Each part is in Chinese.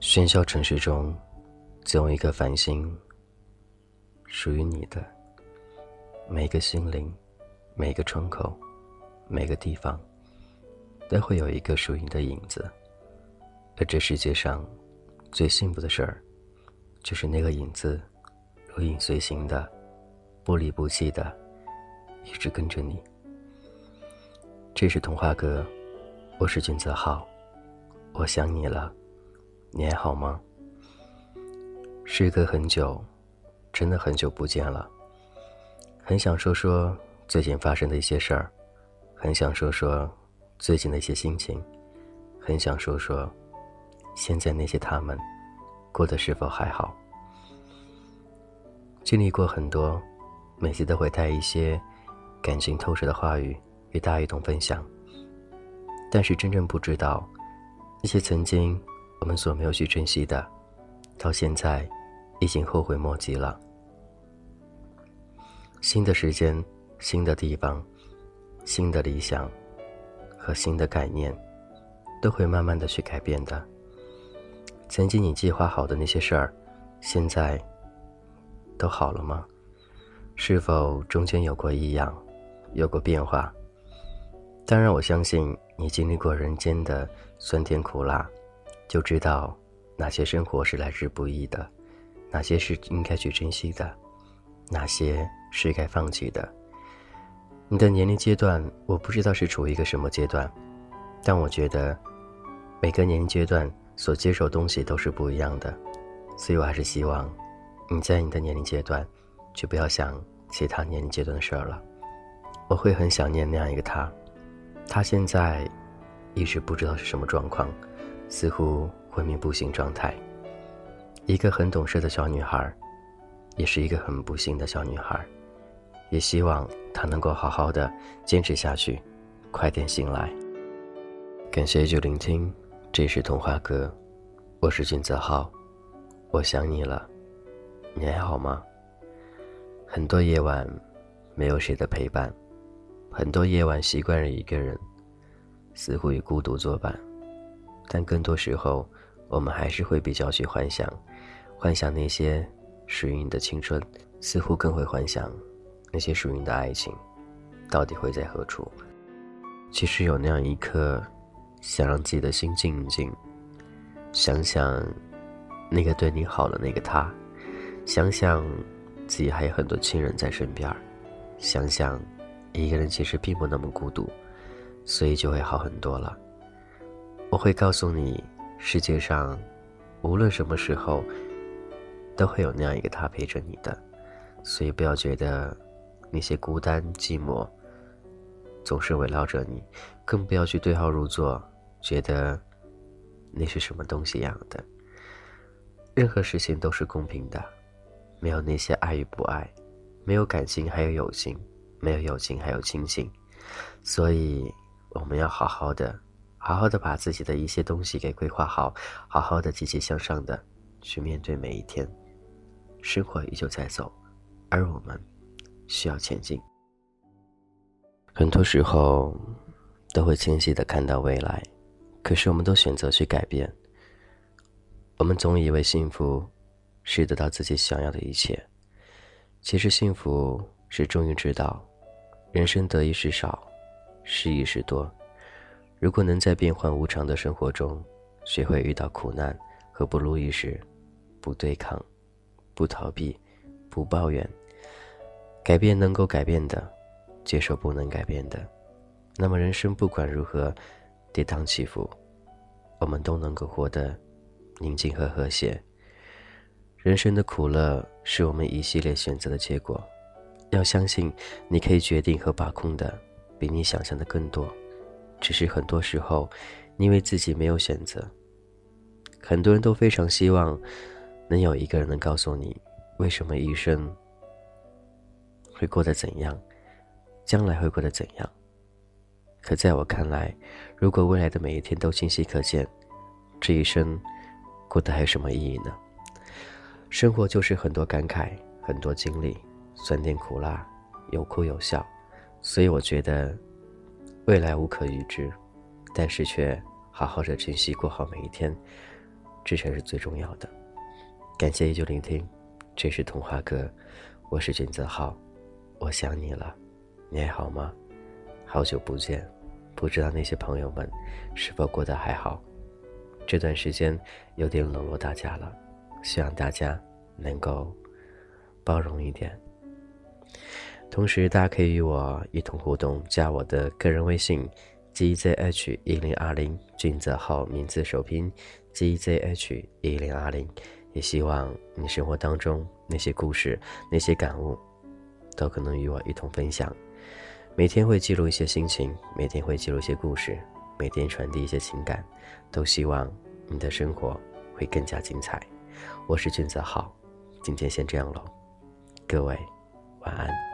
喧嚣城市中，总有一颗繁星，属于你的。每个心灵，每个窗口，每个地方，都会有一个属于你的影子。而这世界上，最幸福的事儿，就是那个影子，如影随形的，不离不弃的，一直跟着你。这是童话哥，我是君泽浩，我想你了，你还好吗？时隔很久，真的很久不见了。很想说说最近发生的一些事儿，很想说说最近的一些心情，很想说说现在那些他们过得是否还好。经历过很多，每次都会带一些感情透彻的话语与大一同分享。但是真正不知道，那些曾经我们所没有去珍惜的，到现在已经后悔莫及了。新的时间，新的地方，新的理想和新的概念，都会慢慢的去改变的。曾经你计划好的那些事儿，现在都好了吗？是否中间有过异样，有过变化？当然，我相信你经历过人间的酸甜苦辣，就知道哪些生活是来之不易的，哪些是应该去珍惜的，哪些。是该放弃的。你的年龄阶段，我不知道是处于一个什么阶段，但我觉得每个年龄阶段所接受东西都是不一样的，所以我还是希望你在你的年龄阶段，就不要想其他年龄阶段的事儿了。我会很想念那样一个他，他现在一直不知道是什么状况，似乎昏迷不醒状态。一个很懂事的小女孩，也是一个很不幸的小女孩。也希望她能够好好的坚持下去，快点醒来。感谢就聆听，这是童话哥，我是俊泽浩，我想你了，你还好吗？很多夜晚，没有谁的陪伴，很多夜晚习惯了一个人，似乎与孤独作伴，但更多时候，我们还是会比较去幻想，幻想那些属于你的青春，似乎更会幻想。那些属于你的爱情，到底会在何处？其实有那样一刻，想让自己的心静一静，想想那个对你好的那个他，想想自己还有很多亲人在身边想想一个人其实并不那么孤独，所以就会好很多了。我会告诉你，世界上无论什么时候，都会有那样一个他陪着你的，所以不要觉得。那些孤单寂寞，总是围绕着你，更不要去对号入座，觉得那是什么东西样的。任何事情都是公平的，没有那些爱与不爱，没有感情还有友情，没有友情还有亲情。所以我们要好好的，好好的把自己的一些东西给规划好，好好的积极向上的去面对每一天。生活依旧在走，而我们。需要前进。很多时候，都会清晰的看到未来，可是我们都选择去改变。我们总以为幸福，是得到自己想要的一切。其实幸福是终于知道，人生得意时少，失意时多。如果能在变幻无常的生活中，学会遇到苦难和不如意时，不对抗，不逃避，不抱怨。改变能够改变的，接受不能改变的，那么人生不管如何跌宕起伏，我们都能够活得宁静和和谐。人生的苦乐是我们一系列选择的结果，要相信你可以决定和把控的比你想象的更多，只是很多时候因为自己没有选择。很多人都非常希望能有一个人能告诉你为什么一生。会过得怎样？将来会过得怎样？可在我看来，如果未来的每一天都清晰可见，这一生过得还有什么意义呢？生活就是很多感慨，很多经历，酸甜苦辣，有哭有笑，所以我觉得未来无可预知，但是却好好的珍惜过好每一天，这才是最重要的。感谢依旧聆听，这是童话哥，我是君泽浩，我想你了，你还好吗？好久不见，不知道那些朋友们是否过得还好？这段时间有点冷落大家了，希望大家能够包容一点。同时，大家可以与我一同互动，加我的个人微信：gzh 一零二零，俊泽浩名字首拼：gzh 一零二零。也希望你生活当中那些故事、那些感悟，都可能与我一同分享。每天会记录一些心情，每天会记录一些故事，每天传递一些情感，都希望你的生活会更加精彩。我是俊泽浩，今天先这样喽，各位晚安。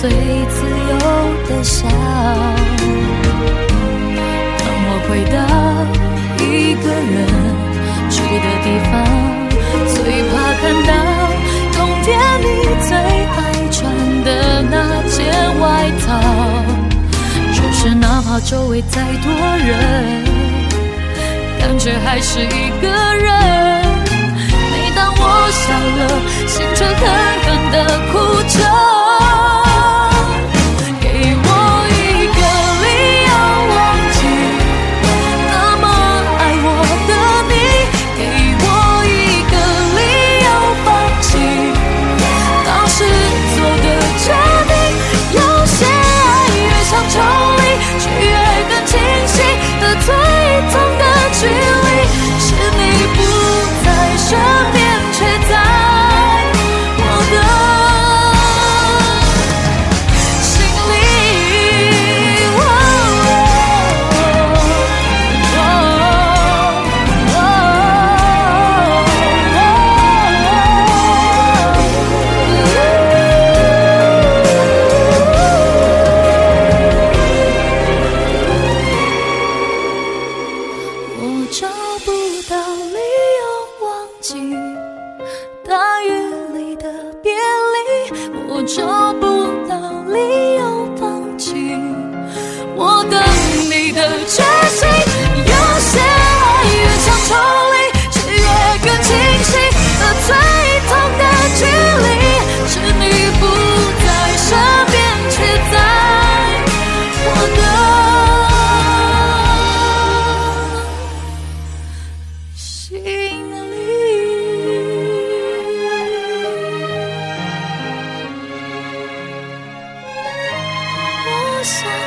最自由的笑。当我回到一个人住的地方，最怕看到冬天你最爱穿的那件外套。只是哪怕周围再多人，感觉还是一个人。每当我笑了，心却狠狠地哭着。大雨里的别离，我找不。不想